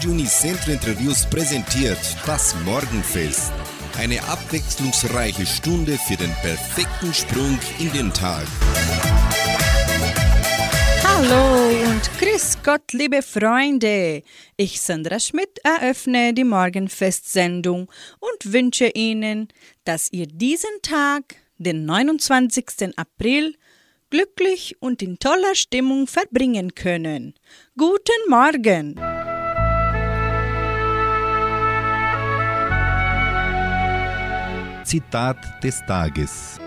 Radio Unicentro Interviews präsentiert das Morgenfest. Eine abwechslungsreiche Stunde für den perfekten Sprung in den Tag. Hallo und grüß Gott, liebe Freunde. Ich, Sandra Schmidt, eröffne die Morgenfest-Sendung und wünsche Ihnen, dass ihr diesen Tag, den 29. April, glücklich und in toller Stimmung verbringen können. Guten Morgen! Zitat des Tages.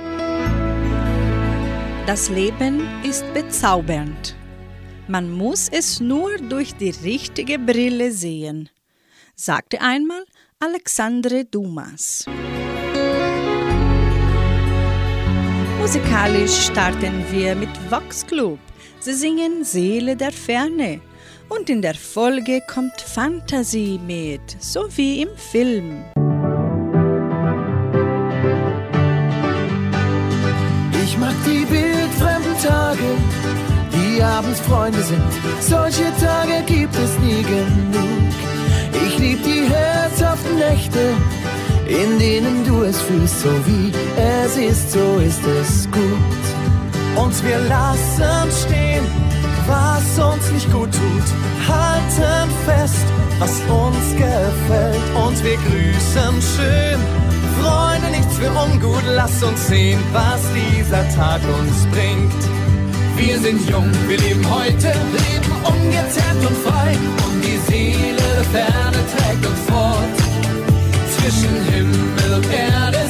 Das Leben ist bezaubernd. Man muss es nur durch die richtige Brille sehen, sagte einmal Alexandre Dumas. Musikalisch starten wir mit Vox Club. Sie singen Seele der Ferne. Und in der Folge kommt Fantasie mit, so wie im Film. Abends Freunde sind. Solche Tage gibt es nie genug. Ich lieb die herzhaften Nächte, in denen du es fühlst, so wie es ist, so ist es gut. Und wir lassen stehen, was uns nicht gut tut, halten fest, was uns gefällt und wir grüßen schön. Freunde, nichts für ungut, lass uns sehen, was dieser Tag uns bringt. Wir sind jung, wir leben heute, leben ungezerrt und frei und die Seele der Ferne trägt uns fort. Zwischen Himmel und Erde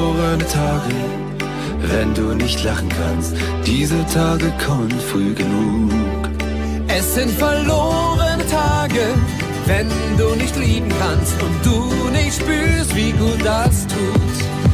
verlorene Tage, wenn du nicht lachen kannst. Diese Tage kommen früh genug. Es sind verlorene Tage, wenn du nicht lieben kannst und du nicht spürst, wie gut das tut.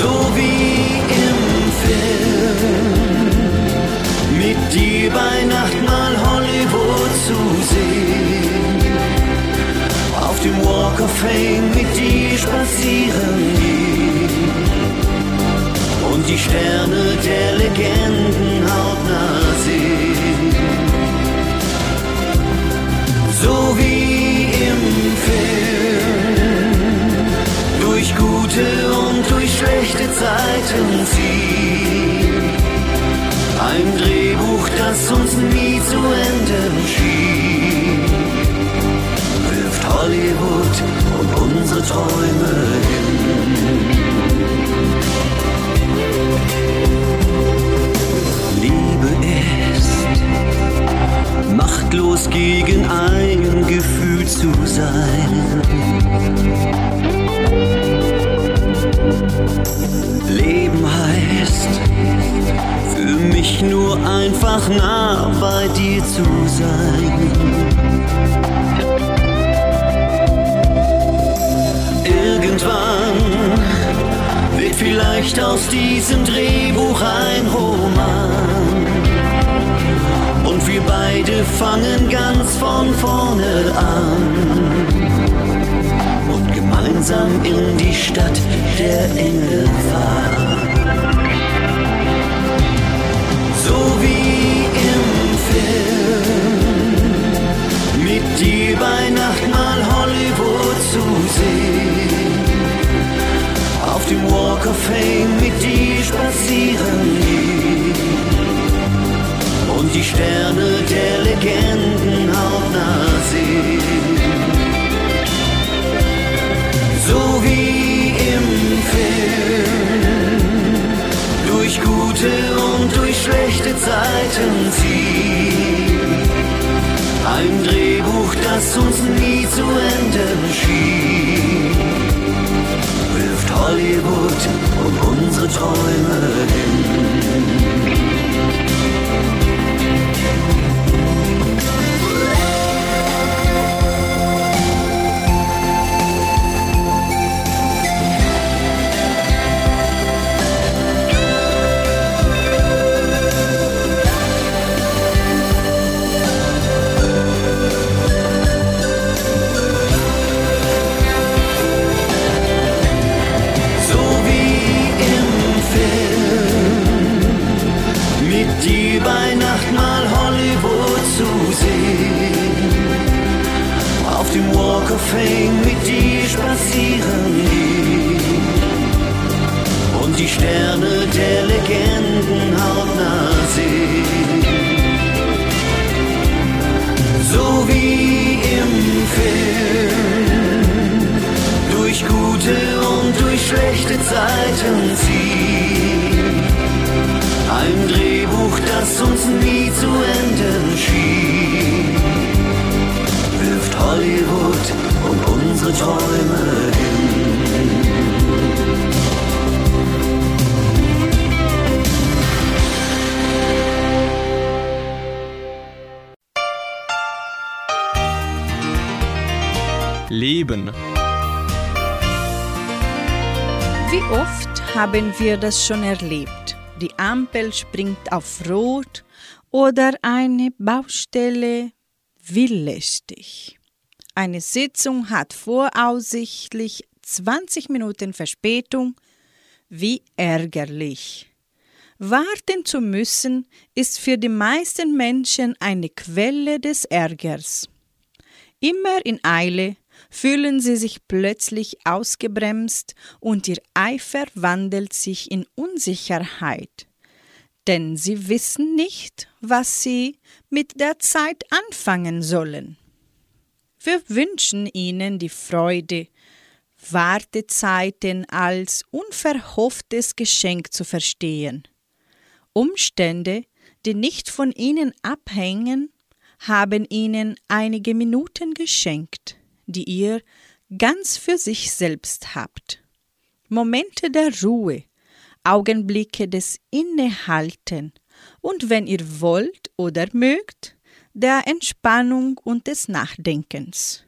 So wie im Film, mit dir bei Nacht mal Hollywood zu sehen. Auf dem Walk of Fame mit dir spazieren gehen. Und die Sterne der Legenden hautnah sehen. So wie gute und durch schlechte Zeiten ziehen. Ein Drehbuch, das uns nie zu enden schien. Wirft Hollywood und unsere Träume hin. Liebe ist machtlos gegen ein Gefühl zu sein. Leben heißt für mich nur einfach nah bei dir zu sein. Irgendwann wird vielleicht aus diesem Drehbuch ein Roman. Und wir beide fangen ganz von vorne an. Gemeinsam in die Stadt der Engel fahren. So wie im Film. Mit dir bei Nacht mal Hollywood zu sehen. Auf dem Walk of Fame mit dir spazieren gehen. Und die Sterne der Legenden hautnah haben wir das schon erlebt? Die Ampel springt auf Rot oder eine Baustelle will lästig. Eine Sitzung hat voraussichtlich 20 Minuten Verspätung. Wie ärgerlich. Warten zu müssen ist für die meisten Menschen eine Quelle des Ärgers. Immer in Eile fühlen sie sich plötzlich ausgebremst und ihr Eifer wandelt sich in Unsicherheit. denn sie wissen nicht, was sie mit der Zeit anfangen sollen. Wir wünschen Ihnen die Freude, Wartezeiten als unverhofftes Geschenk zu verstehen. Umstände, die nicht von Ihnen abhängen, haben Ihnen einige Minuten geschenkt, die ihr ganz für sich selbst habt. Momente der Ruhe, Augenblicke des Innehalten und wenn ihr wollt oder mögt, der Entspannung und des Nachdenkens.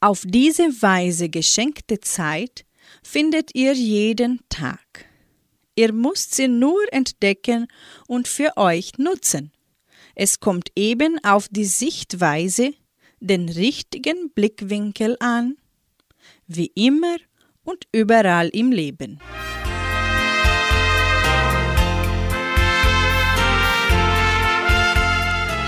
Auf diese Weise geschenkte Zeit findet ihr jeden Tag. Ihr müsst sie nur entdecken und für euch nutzen. Es kommt eben auf die Sichtweise, den richtigen Blickwinkel an, wie immer und überall im Leben.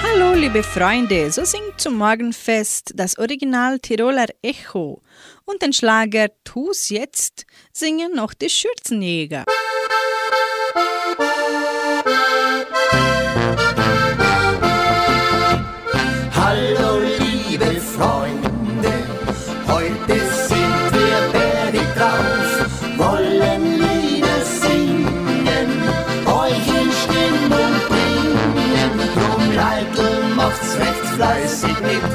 Hallo liebe Freunde, so singt zum Morgenfest das Original Tiroler Echo und den Schlager Tu's jetzt singen noch die Schürzenjäger. Hallo fleißig mit,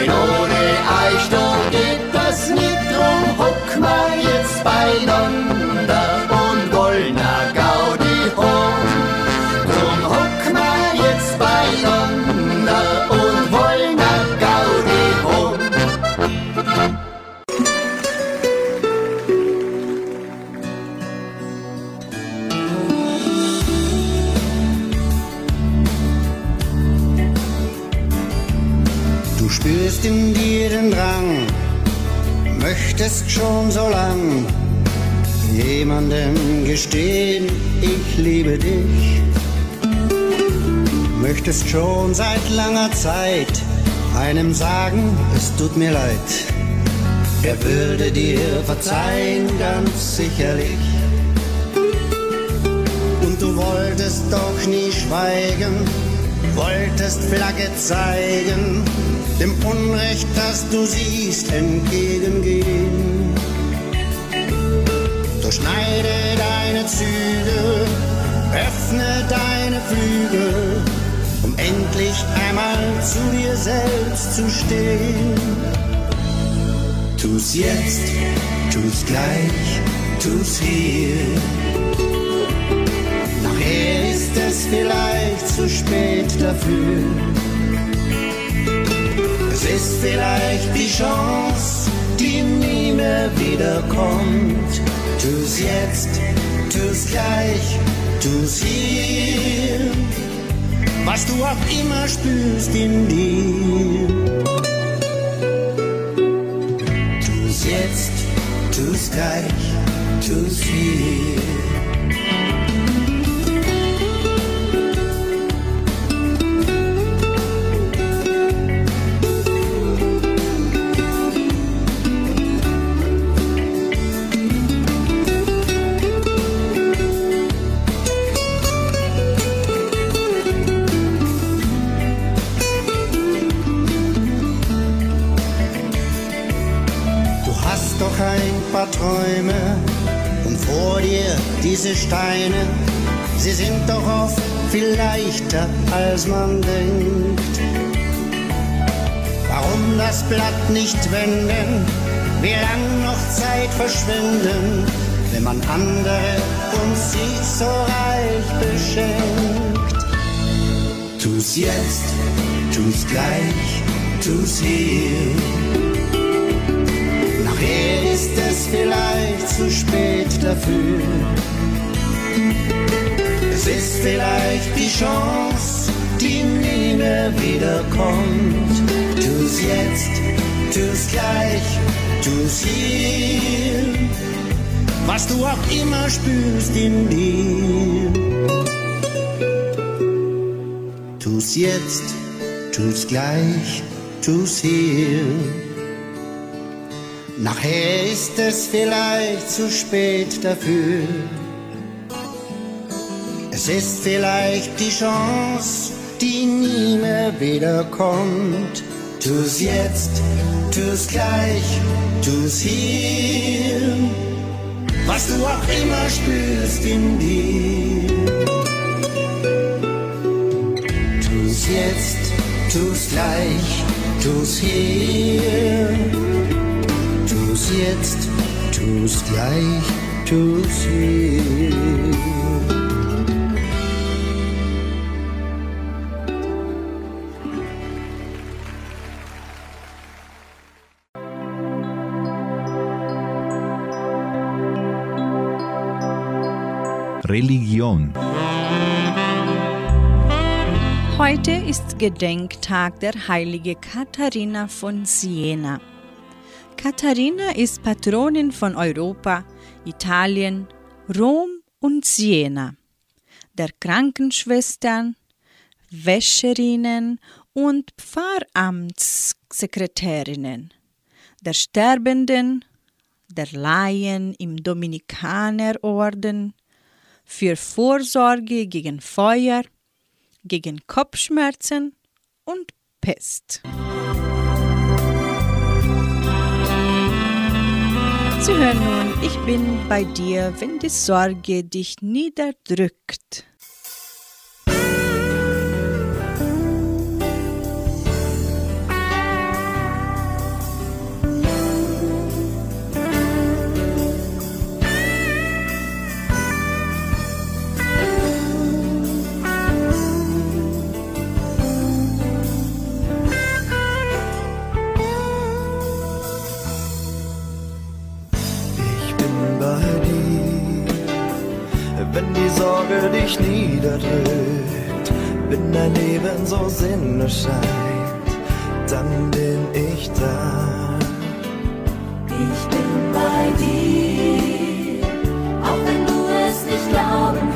denn ohne euch da geht das schon so lang jemandem gestehen, ich liebe dich. Möchtest schon seit langer Zeit einem sagen, es tut mir leid. Er würde dir verzeihen, ganz sicherlich. Und du wolltest doch nie schweigen, wolltest Flagge zeigen, dem Unrecht, das du siehst, entgegengehen. Durchschneide deine Züge, öffne deine Flügel, um endlich einmal zu dir selbst zu stehen. Tu's jetzt, tu's gleich, tu's hier. Nachher ist es vielleicht zu spät dafür. Es ist vielleicht die Chance, die nie mehr wiederkommt. Tu's jetzt, tu's gleich, tu's hier, was du auch immer spürst in dir. Tu's jetzt, tu's gleich, tu's hier. Steine, sie sind doch oft viel leichter, als man denkt. Warum das Blatt nicht wenden, wie lang noch Zeit verschwenden, wenn man andere und sich so reich beschenkt. Tu's jetzt, tu's gleich, tu's hier Nachher ist es vielleicht zu spät dafür. Es ist vielleicht die Chance, die nie mehr wiederkommt. Tu's jetzt, tu's gleich, tu's hier. Was du auch immer spürst in dir. Tu's jetzt, tu's gleich, tu's hier. Nachher ist es vielleicht zu spät dafür. Es ist vielleicht die Chance, die nie mehr wiederkommt. Tu's jetzt, tu's gleich, tu's hier. Was du auch immer spürst in dir. Tu's jetzt, tu's gleich, tu's hier tu's jetzt, tu's gleich, tu's hier. Religion. Heute ist Gedenktag der heiligen Katharina von Siena. Katharina ist Patronin von Europa, Italien, Rom und Siena, der Krankenschwestern, Wäscherinnen und Pfarramtssekretärinnen, der Sterbenden, der Laien im Dominikanerorden, für Vorsorge gegen Feuer, gegen Kopfschmerzen und Pest. Sie hören nun, ich bin bei dir, wenn die Sorge dich niederdrückt. Dich niederdrückt, wenn dein Leben so sinnlos scheint, dann bin ich da. Ich bin bei dir, auch wenn du es nicht glauben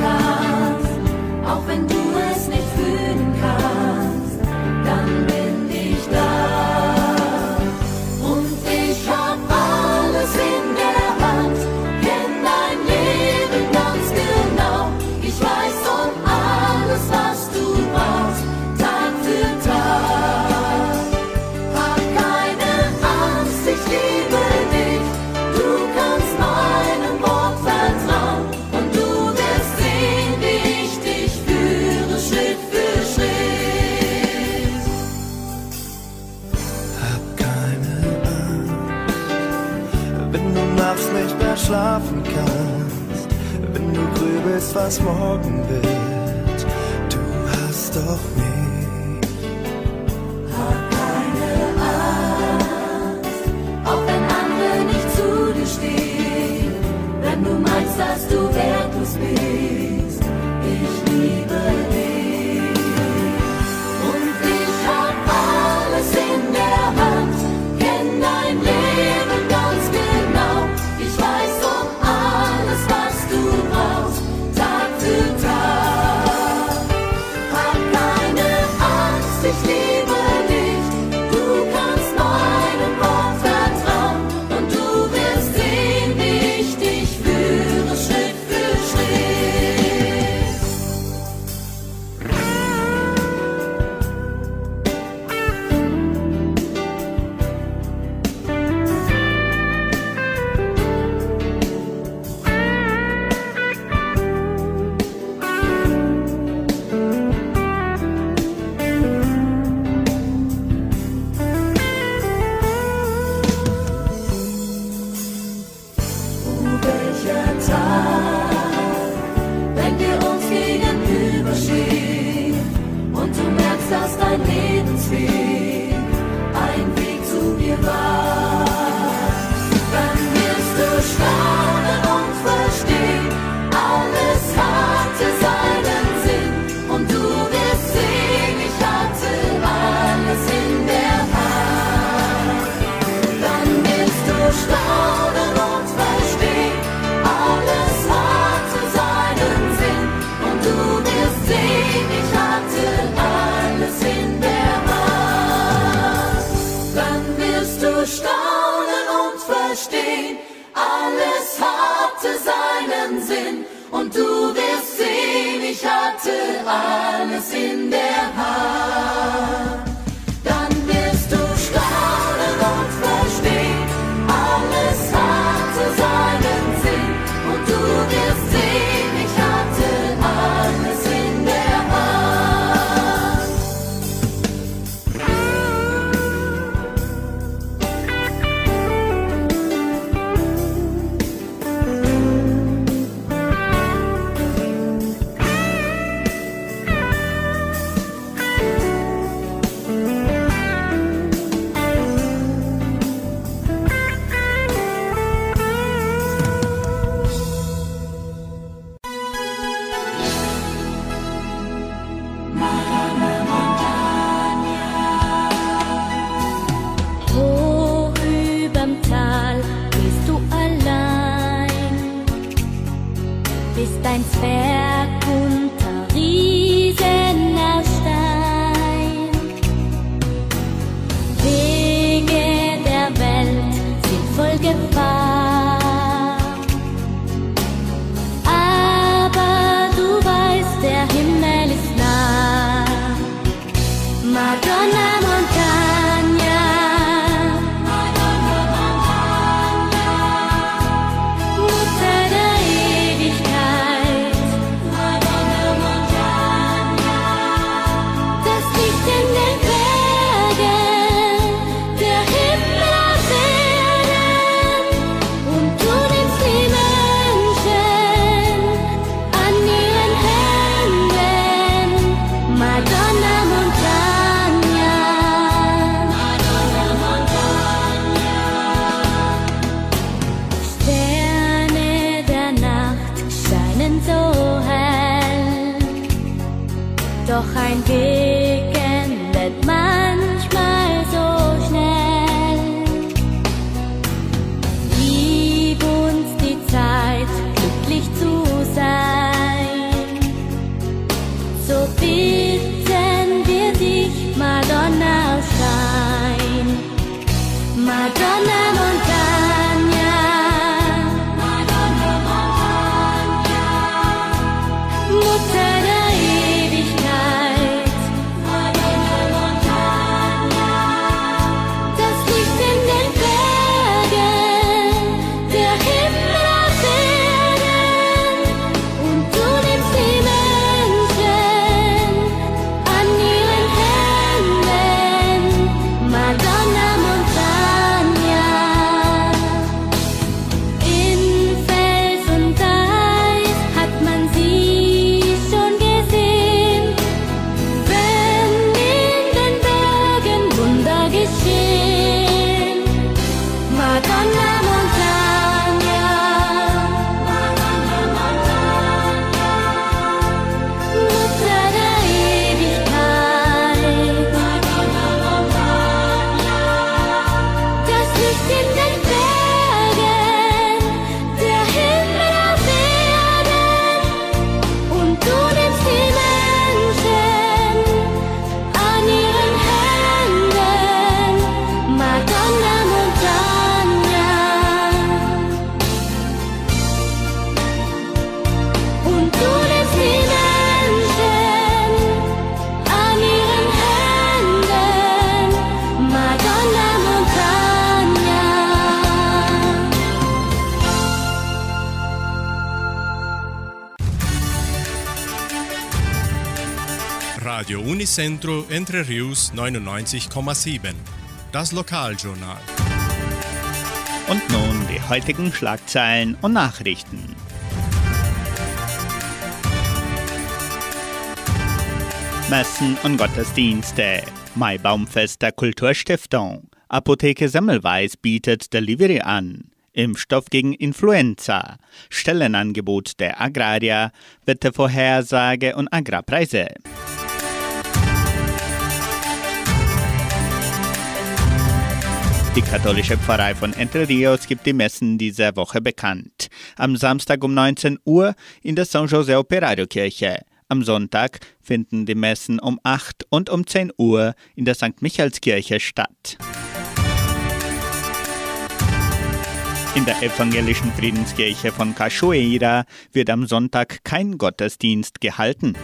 Und du wirst sehen, ich hatte alles in der Hand. Unicentro Entre Rius 99,7. Das Lokaljournal. Und nun die heutigen Schlagzeilen und Nachrichten. Messen und Gottesdienste. Maibaumfest der Kulturstiftung. Apotheke Semmelweis bietet Delivery an. Impfstoff gegen Influenza. Stellenangebot der Agrarier. Wettervorhersage und Agrarpreise. Die katholische Pfarrei von Entre Rios gibt die Messen dieser Woche bekannt. Am Samstag um 19 Uhr in der San José Operario Kirche. Am Sonntag finden die Messen um 8 und um 10 Uhr in der St. Michaelskirche statt. In der evangelischen Friedenskirche von Cachoeira wird am Sonntag kein Gottesdienst gehalten.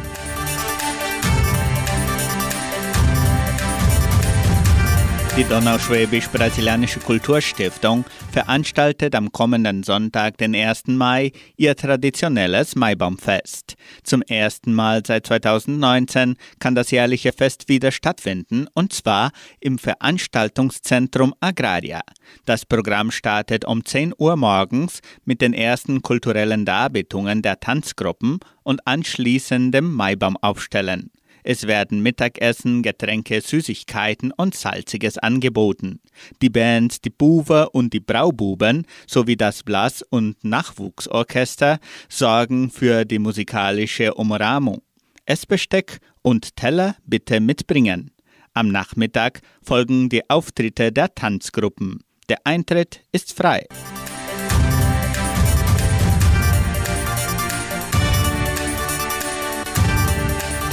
Die Donauschwäbisch-Brasilianische Kulturstiftung veranstaltet am kommenden Sonntag, den 1. Mai, ihr traditionelles Maibaumfest. Zum ersten Mal seit 2019 kann das jährliche Fest wieder stattfinden, und zwar im Veranstaltungszentrum Agraria. Das Programm startet um 10 Uhr morgens mit den ersten kulturellen Darbietungen der Tanzgruppen und anschließendem Maibaumaufstellen. Es werden Mittagessen, Getränke, Süßigkeiten und Salziges angeboten. Die Bands Die Buwe und die Braububen sowie das Blass- und Nachwuchsorchester sorgen für die musikalische Umrahmung. Essbesteck und Teller bitte mitbringen. Am Nachmittag folgen die Auftritte der Tanzgruppen. Der Eintritt ist frei.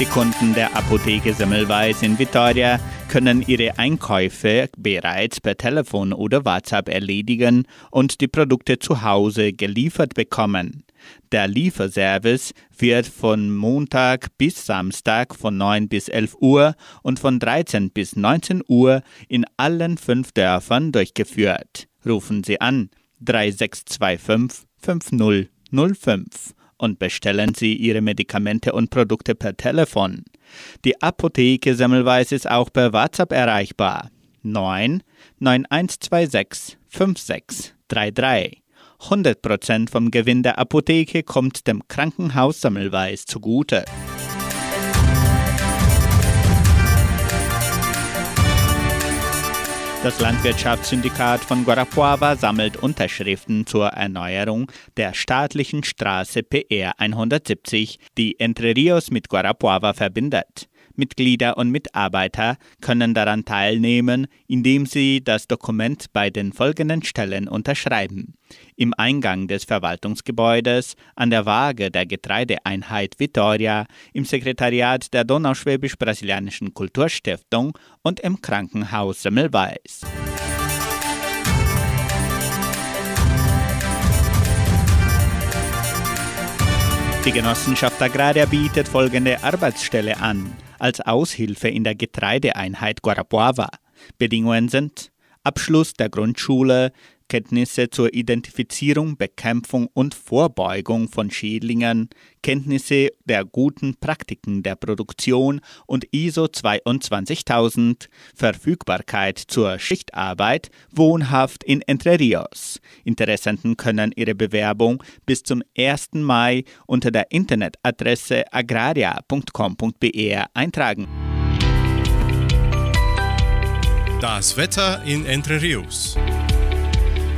Die Kunden der Apotheke Semmelweis in Vitoria können ihre Einkäufe bereits per Telefon oder WhatsApp erledigen und die Produkte zu Hause geliefert bekommen. Der Lieferservice wird von Montag bis Samstag von 9 bis 11 Uhr und von 13 bis 19 Uhr in allen fünf Dörfern durchgeführt. Rufen Sie an 3625 5005 und bestellen Sie Ihre Medikamente und Produkte per Telefon. Die Apotheke Semmelweis ist auch per WhatsApp erreichbar. 9 9126 5633. 100% vom Gewinn der Apotheke kommt dem Krankenhaus Semmelweis zugute. Das Landwirtschaftssyndikat von Guarapuava sammelt Unterschriften zur Erneuerung der staatlichen Straße PR 170, die Entre Rios mit Guarapuava verbindet. Mitglieder und Mitarbeiter können daran teilnehmen, indem sie das Dokument bei den folgenden Stellen unterschreiben. Im Eingang des Verwaltungsgebäudes, an der Waage der Getreideeinheit Vitoria, im Sekretariat der Donauschwäbisch-Brasilianischen Kulturstiftung und im Krankenhaus Semmelweis. Die Genossenschaft Agraria bietet folgende Arbeitsstelle an als Aushilfe in der Getreideeinheit Guarapuava. Bedingungen sind Abschluss der Grundschule, Kenntnisse zur Identifizierung, Bekämpfung und Vorbeugung von Schädlingen, Kenntnisse der guten Praktiken der Produktion und ISO 22000, Verfügbarkeit zur Schichtarbeit, wohnhaft in Entre Rios. Interessenten können ihre Bewerbung bis zum 1. Mai unter der Internetadresse agraria.com.br eintragen. Das Wetter in Entre Rios.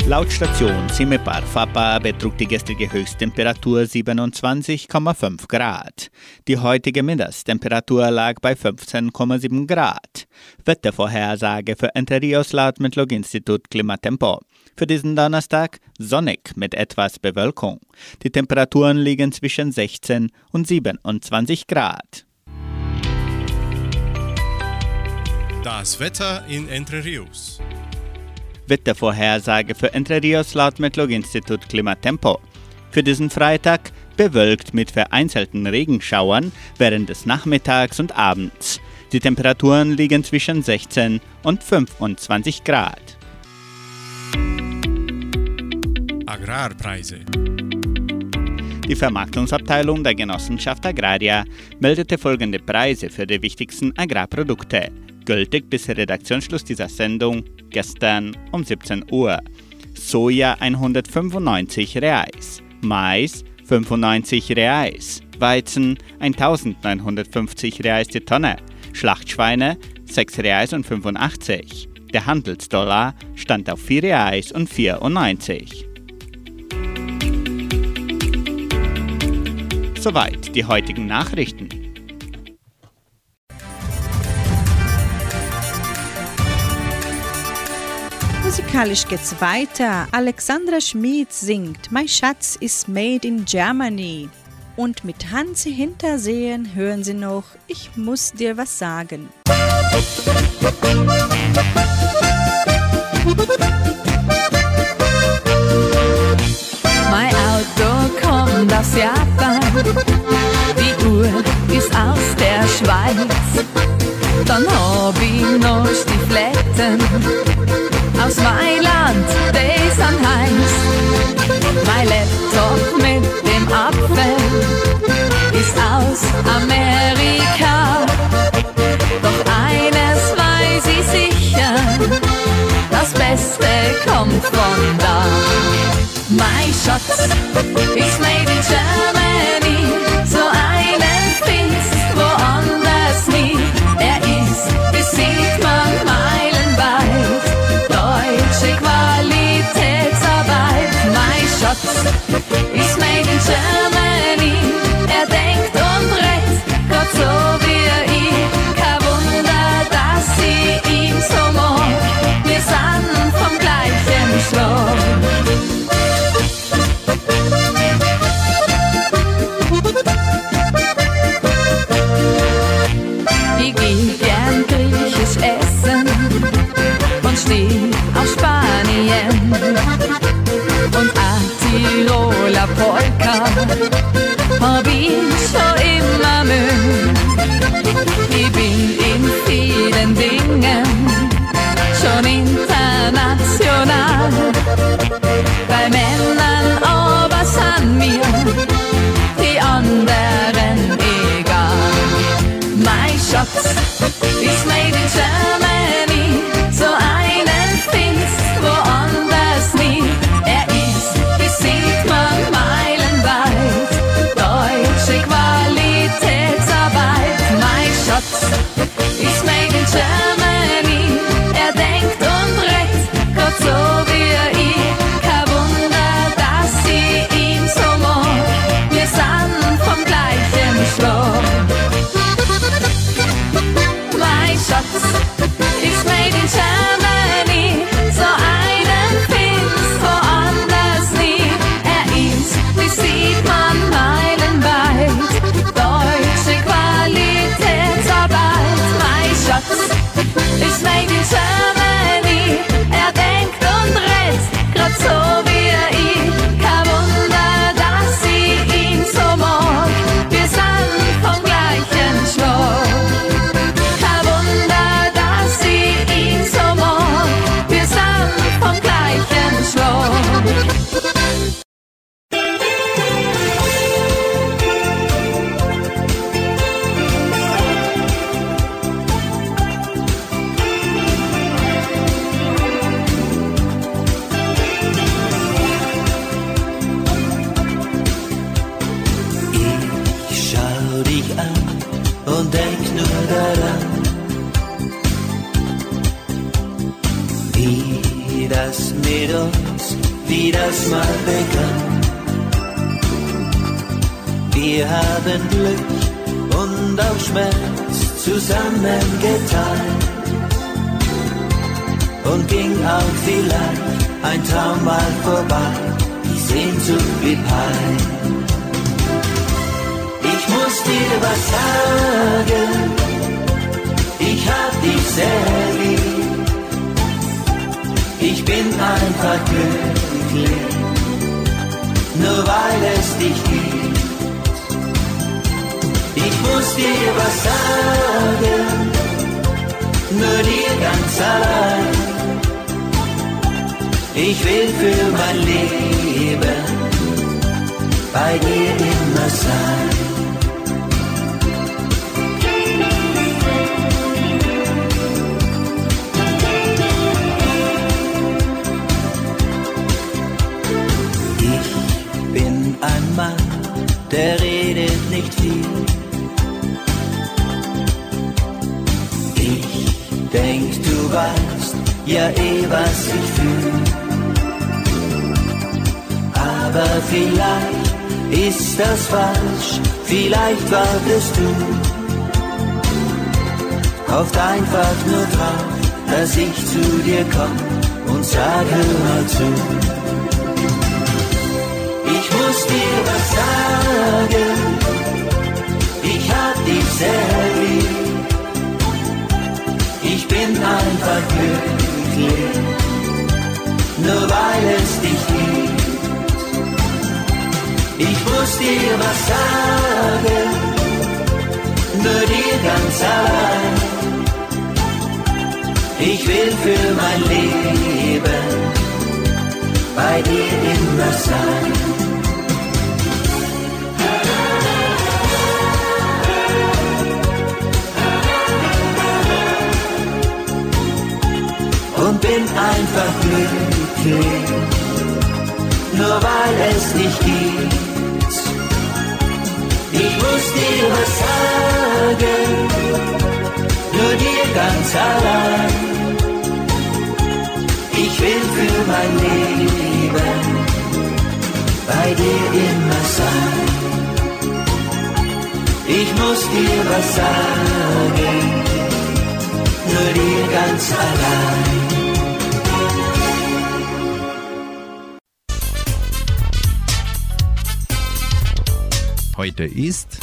Laut Station Simepar Fapa betrug die gestrige Höchsttemperatur 27,5 Grad. Die heutige Mittagstemperatur lag bei 15,7 Grad. Wettervorhersage für Entre Rios laut Metlog-Institut Klimatempo. Für diesen Donnerstag sonnig mit etwas Bewölkung. Die Temperaturen liegen zwischen 16 und 27 Grad. Das Wetter in Entre Rios. Wettervorhersage für Entre Rios laut Metlog-Institut Klimatempo. Für diesen Freitag bewölkt mit vereinzelten Regenschauern während des Nachmittags und Abends. Die Temperaturen liegen zwischen 16 und 25 Grad. Agrarpreise. Die Vermarktungsabteilung der Genossenschaft Agraria meldete folgende Preise für die wichtigsten Agrarprodukte, gültig bis Redaktionsschluss dieser Sendung gestern um 17 Uhr. Soja 195 Reais, Mais 95 Reais, Weizen 1950 Reais die Tonne, Schlachtschweine 6 Reais und 85. Der Handelsdollar stand auf 4 Reais und 94. Soweit die heutigen Nachrichten. Musikalisch geht's weiter. Alexandra Schmid singt Mein Schatz ist made in Germany. Und mit Hansi Hintersehen hören Sie noch Ich muss dir was sagen. Musik aus Japan. Die Uhr ist aus der Schweiz. Dann hab ich noch Stifletten aus Mailand, die sind heiß. Mein Laptop mit dem Apfel ist aus Amerika. Doch eines weiß ich sicher, das Beste kommt von da. Mein Schatz ist made in Germany, made Tiroler Polka hab ich schon immer mögen. Ich bin in vielen Dingen schon international. Bei Männern aber sind mir die anderen egal. Mein Schatz ist made in Germany, wie das mal begann. Wir haben Glück und auch Schmerz zusammen geteilt und ging auch vielleicht ein Traum mal vorbei, die Sehnsucht blieb heil. Ich muss dir was sagen, ich hab dich sehr lieb. Ich bin einfach glücklich, nur weil es dich gibt. Ich muss dir was sagen, nur dir ganz allein. Ich will für mein Leben bei dir immer sein. Ich denk, du weißt ja eh, was ich fühl. Aber vielleicht ist das falsch, vielleicht wartest du. Hofft einfach nur drauf, dass ich zu dir komm und sag, hör mal zu. Ich muss dir was sagen, dich sehr lieb. Ich bin einfach glücklich, nur weil es dich gibt. Ich muss dir was sagen, nur dir ganz allein. Ich will für mein Leben bei dir immer sein. Einfach glücklich, nur weil es dich gibt. Ich muss dir was sagen, nur dir ganz allein. Ich will für mein Leben bei dir immer sein. Ich muss dir was sagen, nur dir ganz allein. Heute ist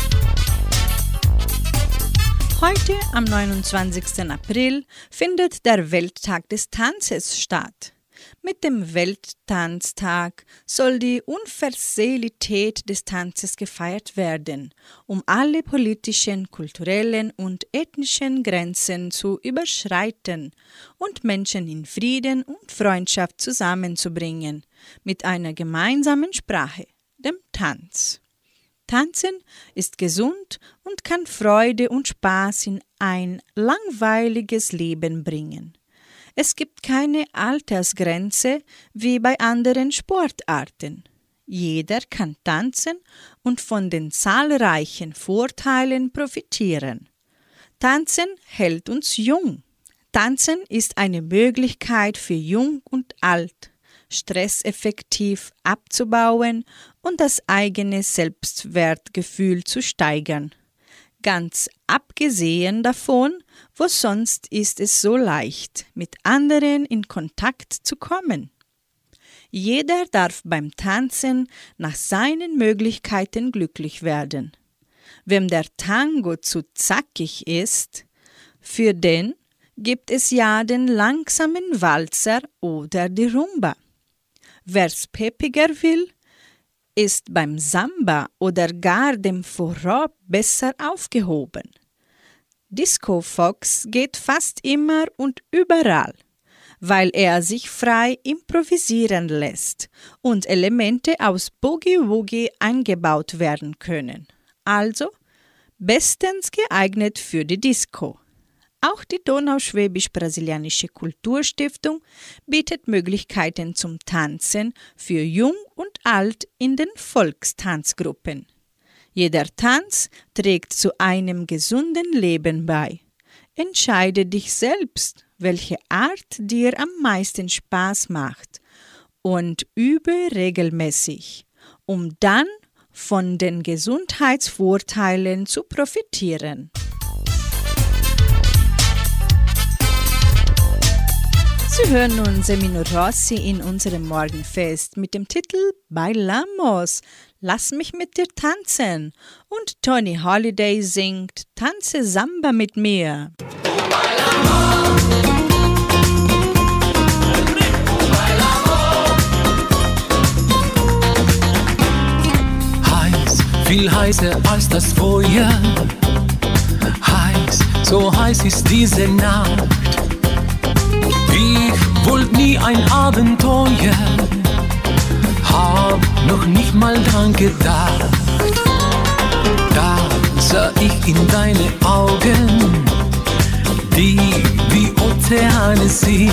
Heute, am 29. April, findet der Welttag des Tanzes statt. Mit dem Welttanztag soll die Unversehrlichkeit des Tanzes gefeiert werden, um alle politischen, kulturellen und ethnischen Grenzen zu überschreiten und Menschen in Frieden und Freundschaft zusammenzubringen, mit einer gemeinsamen Sprache, dem Tanz. Tanzen ist gesund und kann Freude und Spaß in ein langweiliges Leben bringen. Es gibt keine Altersgrenze wie bei anderen Sportarten. Jeder kann tanzen und von den zahlreichen Vorteilen profitieren. Tanzen hält uns jung. Tanzen ist eine Möglichkeit für Jung und Alt, stresseffektiv abzubauen und das eigene Selbstwertgefühl zu steigern. Ganz abgesehen davon, wo sonst ist es so leicht, mit anderen in Kontakt zu kommen. Jeder darf beim Tanzen nach seinen Möglichkeiten glücklich werden. Wem der Tango zu zackig ist, für den gibt es ja den langsamen Walzer oder die Rumba. Wer's peppiger will, ist beim Samba oder gar dem Forró besser aufgehoben. Disco Fox geht fast immer und überall, weil er sich frei improvisieren lässt und Elemente aus Boogie Woogie eingebaut werden können. Also bestens geeignet für die Disco. Auch die Donauschwäbisch-Brasilianische Kulturstiftung bietet Möglichkeiten zum Tanzen für Jung und Alt in den Volkstanzgruppen. Jeder Tanz trägt zu einem gesunden Leben bei. Entscheide dich selbst, welche Art dir am meisten Spaß macht und übe regelmäßig, um dann von den Gesundheitsvorteilen zu profitieren. Sie hören nun Semino Rossi in unserem Morgenfest mit dem Titel Bailamos, Lass mich mit dir tanzen. Und Tony Holiday singt Tanze Samba mit mir. Heiß, viel heißer als das Feuer. Heiß, so heiß ist diese Nacht. Ich wollt nie ein Abenteuer, hab noch nicht mal dran gedacht. Da sah ich in deine Augen, die wie Ozeane sind.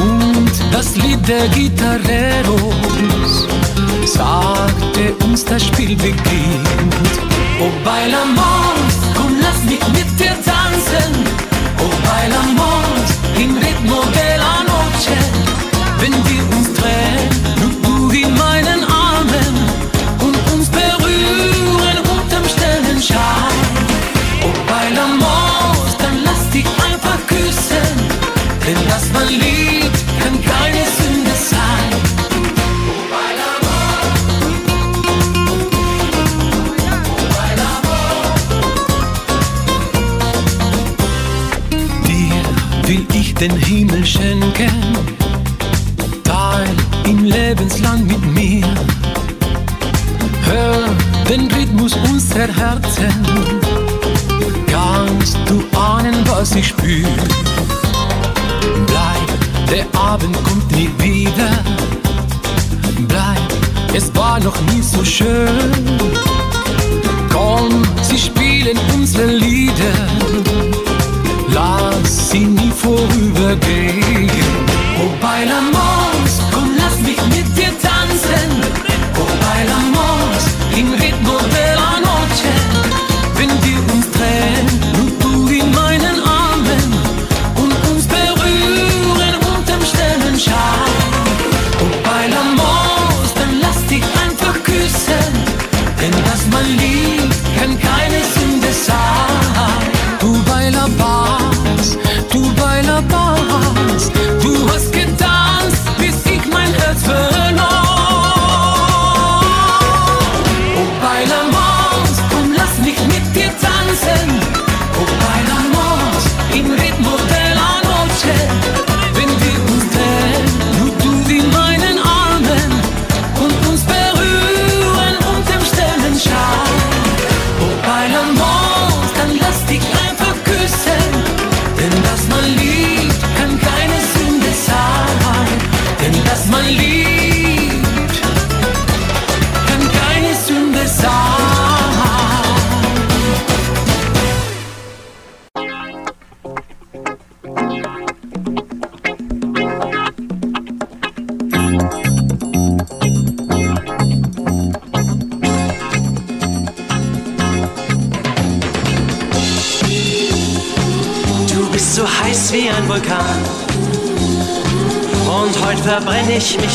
Und das Lied der Gitarreros sagte uns, das Spiel beginnt. Oh, bailamos, komm, lass mich mit dir tanzen. Oh, bailamos, im ritmo de la noche. Schenken, teil im Lebensland mit mir. den Rhythmus unserer Herzen. Kannst du ahnen, was ich spür? Bleib, der Abend kommt nie wieder. Bleib, es war noch nie so schön. Komm, again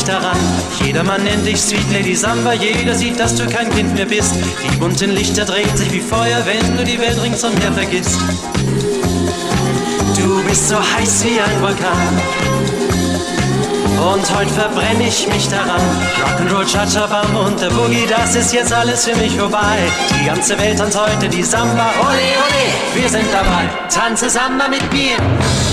verbrenne ich mich daran. Jedermann nennt dich Sweet Lady Samba. Jeder sieht, dass du kein Kind mehr bist. Die bunten Lichter drehen sich wie Feuer, wenn du die Welt ringsumher vergisst. Du bist so heiß wie ein Vulkan. Und heute verbrenne ich mich daran. Rock'n'Roll, Cha-Cha-Bam und der Boogie, das ist jetzt alles für mich vorbei. Die ganze Welt tanzt heute die Samba. Ole, ole, wir sind dabei. Tanze Samba mit mir.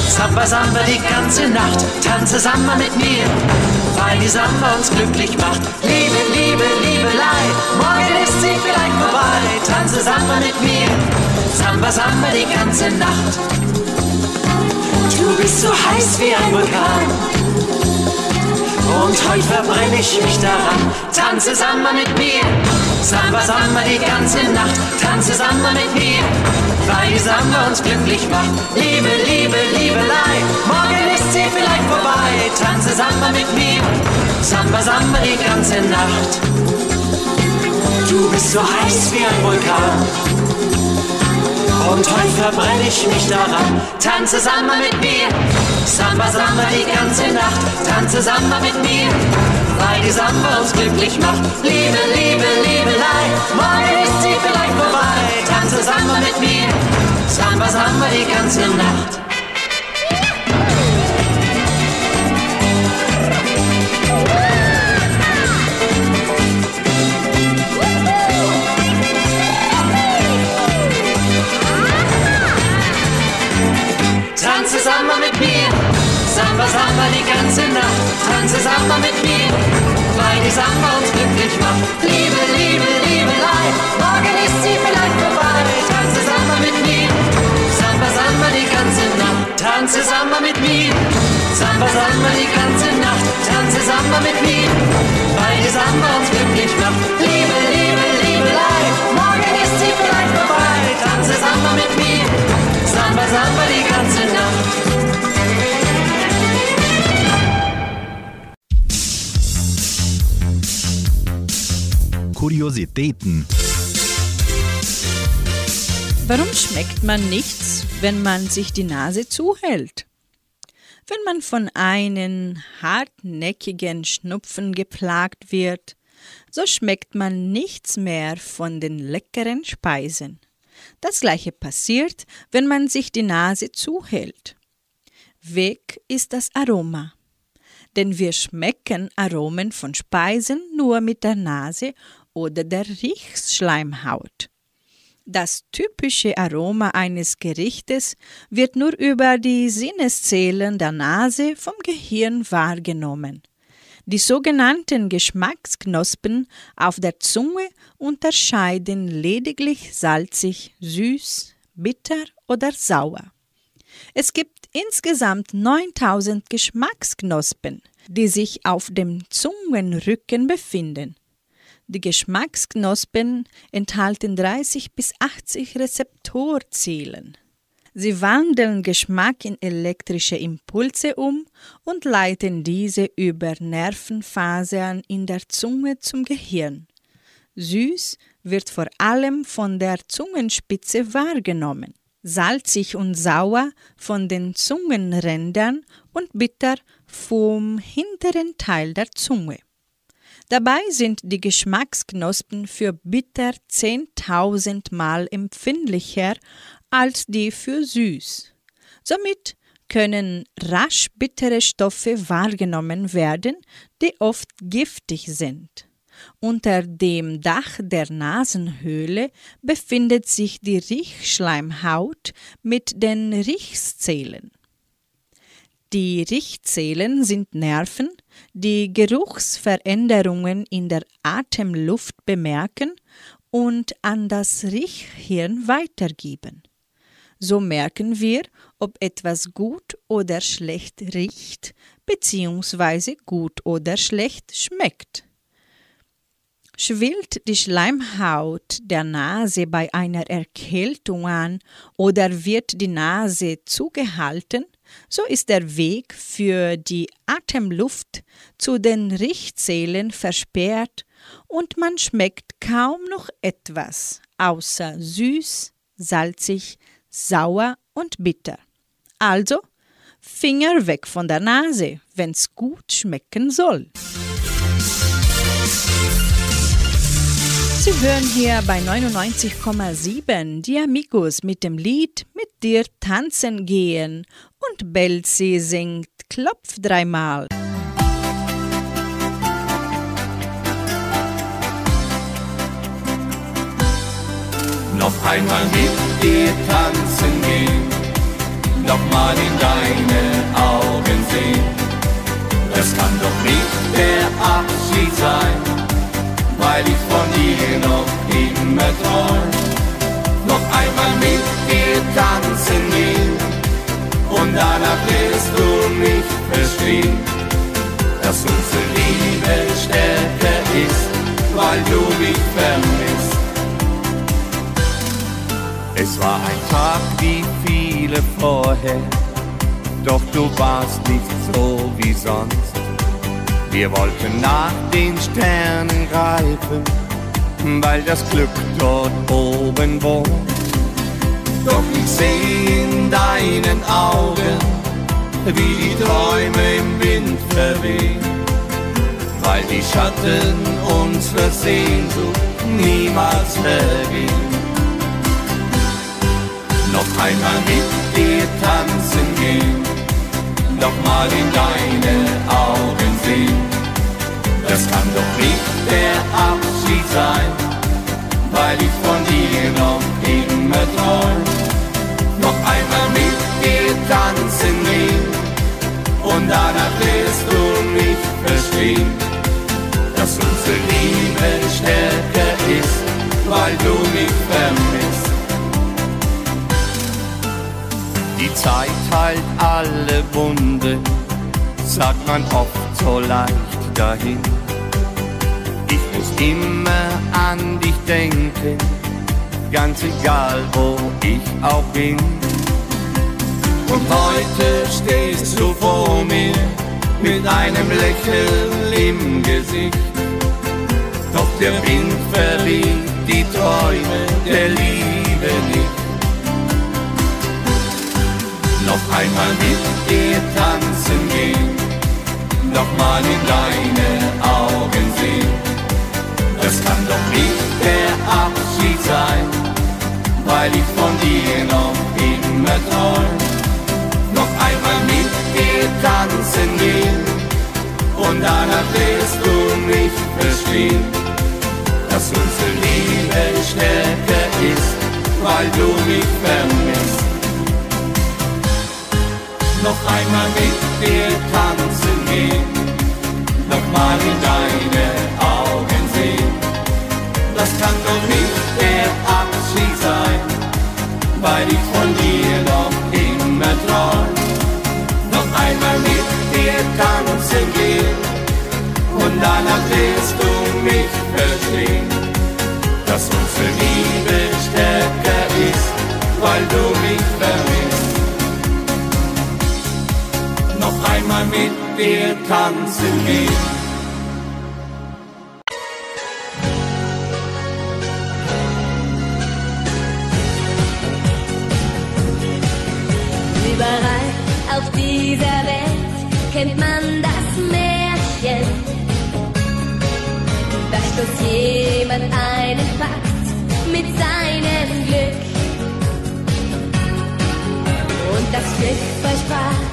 Samba, Samba die ganze Nacht. Tanze Samba mit mir. Weil die Samba uns glücklich macht. Liebe, Liebe, Liebelei. Morgen ist sie vielleicht vorbei. Tanze Samba mit mir. Samba, Samba die ganze Nacht. Du bist so heiß wie ein Vulkan. Und heute verbrenne ich mich daran. Tanze Samba mit mir. Samba, Samba die ganze Nacht. Tanze Samba mit mir. Weil die Samba uns glücklich macht. Liebe, Liebe, Liebelei. Morgen ist sie vielleicht vorbei. Tanze Samba mit mir. Samba, Samba die ganze Nacht. Du bist so heiß wie ein Vulkan. Und heute verbrenne ich mich daran. Tanze Samba mit mir. Samba, Samba die ganze Nacht. Tanze Samba mit mir. Weil die Samba uns glücklich macht. Liebe, Liebe, Liebelei. Morgen ist sie vielleicht vorbei. Tanze Samba mit mir. Samba, Samba die ganze Nacht. Tanze Samba, Samba die ganze Nacht. Tanze Samba mit mir, weil die Samba uns glücklich macht. Liebe, Liebe, Liebelei, morgen ist sie vielleicht vorbei. Tanze Samba mit mir, Samba, Samba die ganze Nacht. Tanze Samba mit mir, Samba, Samba die ganze Nacht. Tanze Samba mit mir, weil die Samba uns glücklich macht. Liebe, Liebe, Liebelei, morgen ist sie vielleicht vorbei. Tanze Samba mit mir, Samba, Samba die ganze Nacht. Kuriositäten. Warum schmeckt man nichts, wenn man sich die Nase zuhält? Wenn man von einem hartnäckigen Schnupfen geplagt wird, so schmeckt man nichts mehr von den leckeren Speisen. Das gleiche passiert, wenn man sich die Nase zuhält. Weg ist das Aroma. Denn wir schmecken Aromen von Speisen nur mit der Nase oder der Riechschleimhaut. Das typische Aroma eines Gerichtes wird nur über die Sinneszellen der Nase vom Gehirn wahrgenommen. Die sogenannten Geschmacksknospen auf der Zunge unterscheiden lediglich salzig, süß, bitter oder sauer. Es gibt insgesamt 9000 Geschmacksknospen, die sich auf dem Zungenrücken befinden. Die Geschmacksknospen enthalten 30 bis 80 Rezeptorzellen. Sie wandeln Geschmack in elektrische Impulse um und leiten diese über Nervenfasern in der Zunge zum Gehirn. Süß wird vor allem von der Zungenspitze wahrgenommen, salzig und sauer von den Zungenrändern und bitter vom hinteren Teil der Zunge. Dabei sind die Geschmacksknospen für bitter 10.000 Mal empfindlicher als die für süß. Somit können rasch bittere Stoffe wahrgenommen werden, die oft giftig sind. Unter dem Dach der Nasenhöhle befindet sich die Riechschleimhaut mit den Riechzählen. Die Riechzählen sind Nerven, die Geruchsveränderungen in der Atemluft bemerken und an das Riechhirn weitergeben. So merken wir, ob etwas gut oder schlecht riecht bzw. gut oder schlecht schmeckt. Schwillt die Schleimhaut der Nase bei einer Erkältung an oder wird die Nase zugehalten, so ist der Weg für die Atemluft zu den Riechzählen versperrt und man schmeckt kaum noch etwas außer süß, salzig, sauer und bitter. Also Finger weg von der Nase, wenn's gut schmecken soll. Sie hören hier bei 99,7 die Amigos mit dem Lied Mit dir tanzen gehen und Belzi singt Klopf dreimal. Noch einmal mit dir tanzen gehen, noch mal in deine Augen sehen. Das kann doch nicht der Abschied sein weil ich von dir noch immer träum. Noch einmal mit dir tanzen gehen und danach wirst du mich verstehen, dass unsere Liebe stärker ist, weil du mich vermisst. Es war ein Tag wie viele vorher, doch du warst nicht so wie sonst. Wir wollten nach den Sternen greifen, weil das Glück dort oben wohnt. Doch ich seh in deinen Augen, wie die Träume im Wind verwehen, weil die Schatten unserer Sehnsucht niemals vergehen. Noch einmal mit dir tanzen gehen, noch mal in deine Augen sehen. Das kann doch nicht der Abschied sein, weil ich von dir noch immer träum. Noch einmal mit dir tanzen gehen und danach wirst du mich verstehen, dass unsere Liebe stärker ist, weil du mich vermisst. Die Zeit heilt alle Wunde, sagt man oft so leicht dahin. Ich muss immer an dich denken, ganz egal wo ich auch bin. Und heute stehst du vor mir mit einem Lächeln im Gesicht. Doch der Wind verliert die Träume der Liebe nicht. Noch einmal mit dir tanzen gehen, noch mal in deine Augen sehen. Das kann doch nicht der Abschied sein, weil ich von dir noch immer träum. Noch einmal mit dir tanzen gehen und danach wirst du mich verstehen, dass unsere Liebe stärker ist, weil du mich vermisst noch einmal mit dir tanzen gehen, nochmal in deine Augen sehen. Das kann doch nicht der Abschied sein, weil ich von dir noch immer träum. Noch einmal mit dir tanzen gehen und danach wirst du mich verstehen, dass unsere Liebe stärker ist, weil du mich vermisst. auf einmal mit dir tanzen geht. Überall auf dieser Welt kennt man das Märchen, Da bloß jemand einen packt mit seinem Glück. Und das Glück versprach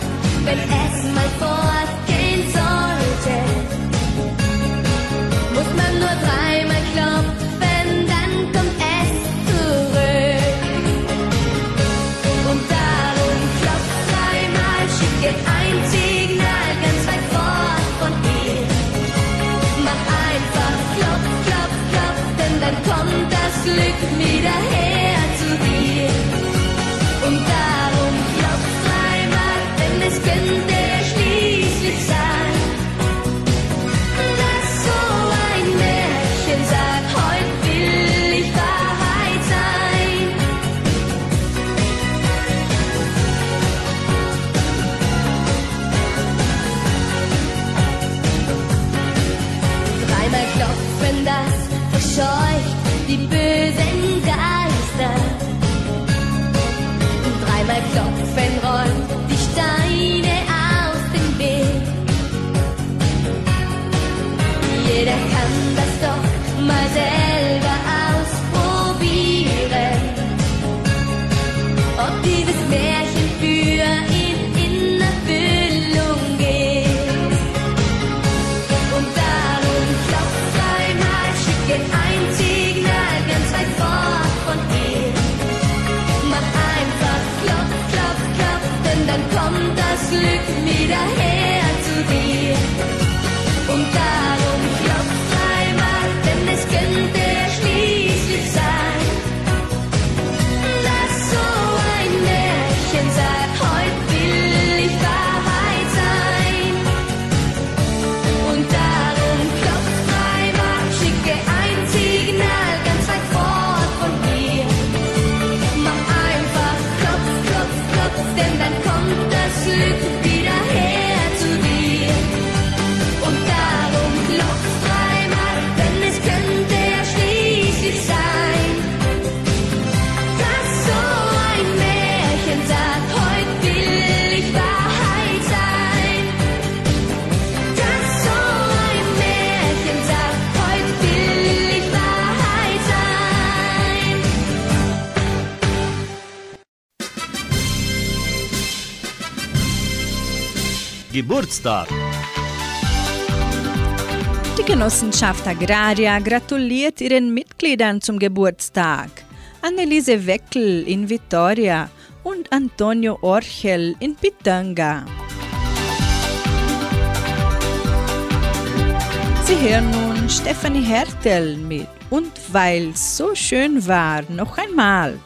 And ask my phone. Geburtstag. Die Genossenschaft Agraria gratuliert ihren Mitgliedern zum Geburtstag. Anneliese Weckel in Vitoria und Antonio Orchel in Pitanga. Sie hören nun Stefanie Hertel mit Und weil so schön war, noch einmal.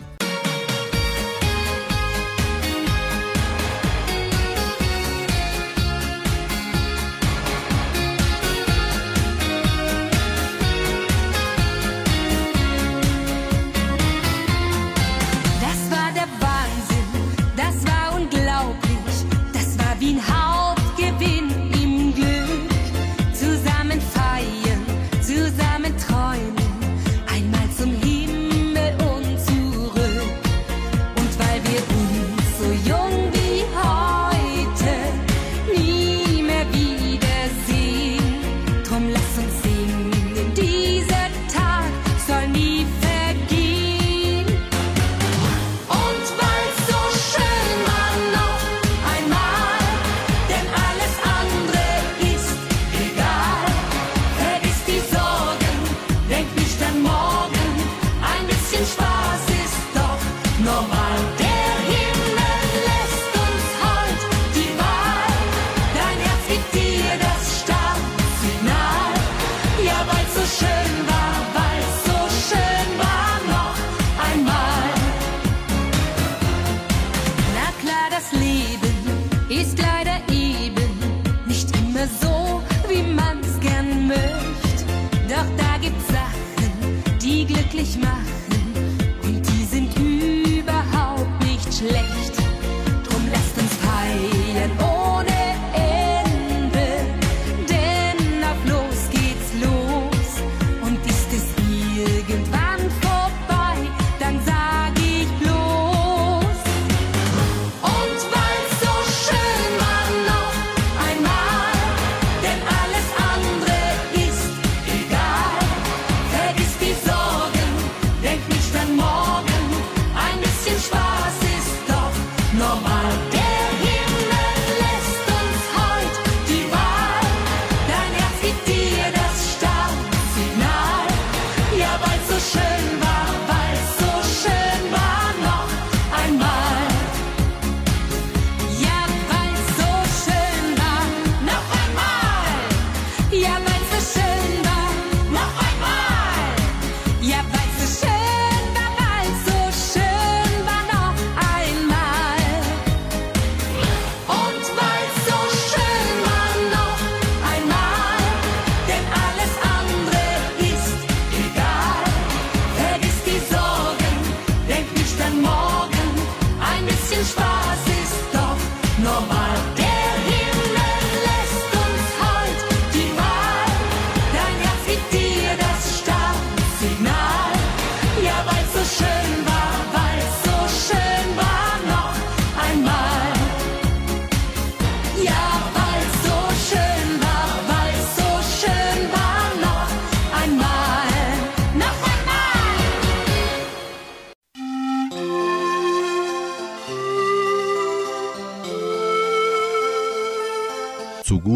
Spanish.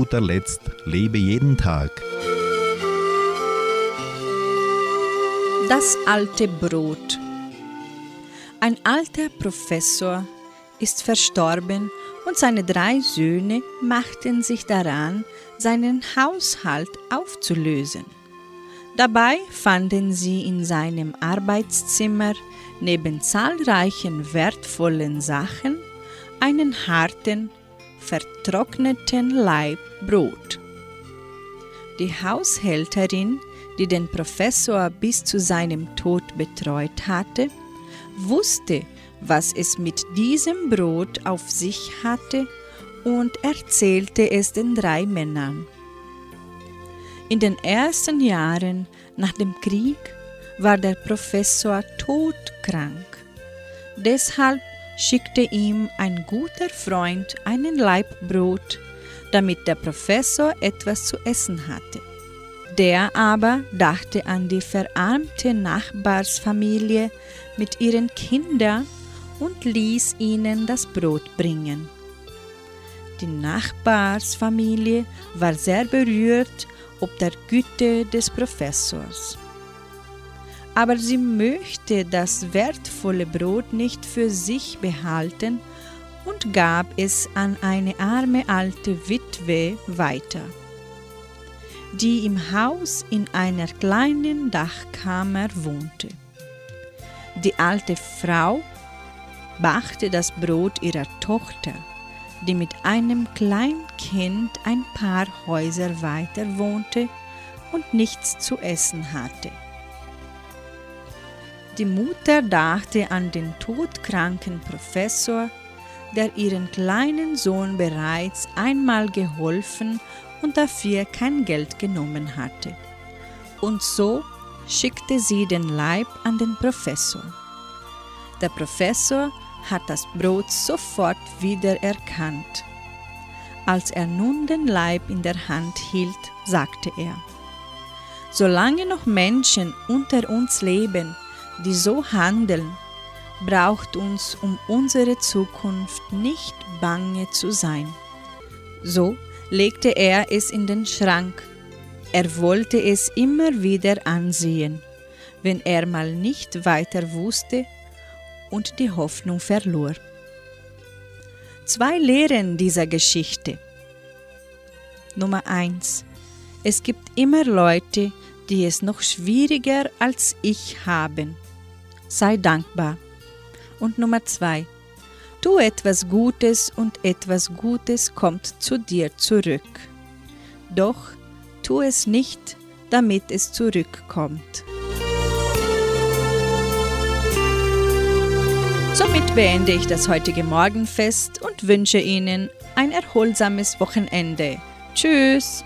Guter Letzt lebe jeden Tag. Das alte Brot. Ein alter Professor ist verstorben und seine drei Söhne machten sich daran, seinen Haushalt aufzulösen. Dabei fanden sie in seinem Arbeitszimmer neben zahlreichen wertvollen Sachen einen harten, vertrockneten Laib Brot. Die Haushälterin, die den Professor bis zu seinem Tod betreut hatte, wusste, was es mit diesem Brot auf sich hatte und erzählte es den drei Männern. In den ersten Jahren nach dem Krieg war der Professor todkrank. Deshalb schickte ihm ein guter Freund einen Laib Brot, damit der Professor etwas zu essen hatte. Der aber dachte an die verarmte Nachbarsfamilie mit ihren Kindern und ließ ihnen das Brot bringen. Die Nachbarsfamilie war sehr berührt ob der Güte des Professors. Aber sie möchte das wertvolle Brot nicht für sich behalten und gab es an eine arme alte Witwe weiter, die im Haus in einer kleinen Dachkammer wohnte. Die alte Frau bachte das Brot ihrer Tochter, die mit einem Kleinkind ein paar Häuser weiter wohnte und nichts zu essen hatte. Die Mutter dachte an den todkranken Professor, der ihren kleinen Sohn bereits einmal geholfen und dafür kein Geld genommen hatte. Und so schickte sie den Leib an den Professor. Der Professor hat das Brot sofort wieder erkannt. Als er nun den Leib in der Hand hielt, sagte er, Solange noch Menschen unter uns leben, die so handeln, braucht uns um unsere Zukunft nicht bange zu sein. So legte er es in den Schrank. Er wollte es immer wieder ansehen, wenn er mal nicht weiter wusste und die Hoffnung verlor. Zwei Lehren dieser Geschichte. Nummer 1. Es gibt immer Leute, die es noch schwieriger als ich haben. Sei dankbar. Und Nummer zwei. Tu etwas Gutes und etwas Gutes kommt zu dir zurück. Doch tu es nicht, damit es zurückkommt. Somit beende ich das heutige Morgenfest und wünsche Ihnen ein erholsames Wochenende. Tschüss!